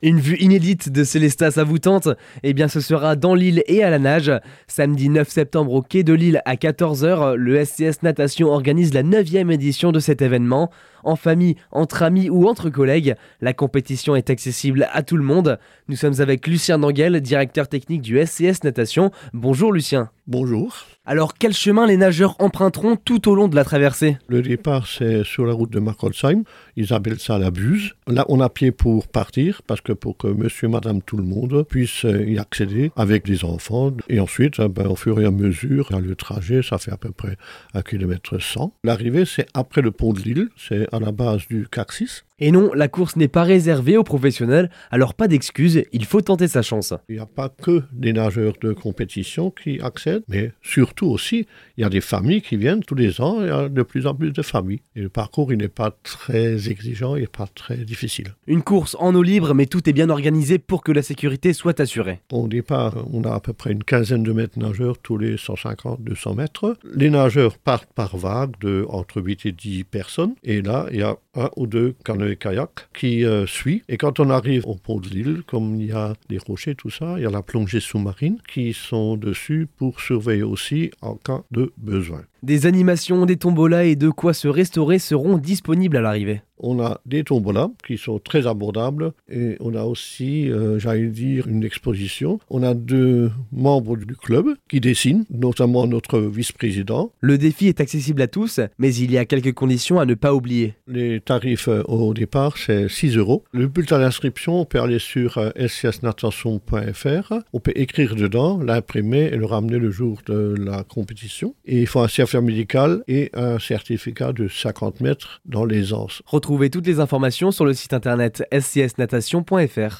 Une vue inédite de Célestas à vous tente? Eh bien, ce sera dans l'île et à la nage. Samedi 9 septembre au quai de l'île à 14h, le SCS Natation organise la 9e édition de cet événement. En famille, entre amis ou entre collègues, la compétition est accessible à tout le monde. Nous sommes avec Lucien Danguel, directeur technique du SCS Natation. Bonjour Lucien. Bonjour. Alors, quel chemin les nageurs emprunteront tout au long de la traversée? Le départ, c'est sur la route de Markolsheim. Ils appellent ça la buse. Là, on a pied pour partir, parce que pour que monsieur, madame, tout le monde puisse y accéder avec des enfants. Et ensuite, eh ben, au fur et à mesure, le trajet, ça fait à peu près un kilomètre 100. L'arrivée, c'est après le pont de Lille, c'est à la base du CAC et non, la course n'est pas réservée aux professionnels, alors pas d'excuses, il faut tenter sa chance. Il n'y a pas que des nageurs de compétition qui accèdent, mais surtout aussi, il y a des familles qui viennent tous les ans, il y a de plus en plus de familles. Et le parcours, il n'est pas très exigeant, il n'est pas très difficile. Une course en eau libre, mais tout est bien organisé pour que la sécurité soit assurée. Au départ, on a à peu près une quinzaine de mètres nageurs tous les 150-200 mètres. Les nageurs partent par vague de entre 8 et 10 personnes, et là, il y a un ou deux canoës kayak qui euh, suit. Et quand on arrive au pont de l'île, comme il y a des rochers, tout ça, il y a la plongée sous-marine qui sont dessus pour surveiller aussi en cas de besoin. Des animations, des tombolas et de quoi se restaurer seront disponibles à l'arrivée. On a des tombolas qui sont très abordables et on a aussi, euh, j'allais dire, une exposition. On a deux membres du club qui dessinent, notamment notre vice-président. Le défi est accessible à tous, mais il y a quelques conditions à ne pas oublier. Les tarifs euh, au départ, c'est 6 euros. Le bulletin d'inscription, on peut aller sur euh, scsnatation.fr. On peut écrire dedans, l'imprimer et le ramener le jour de la compétition. Et il faut un et un certificat de 50 mètres dans l'aisance. Retrouvez toutes les informations sur le site internet scsnatation.fr.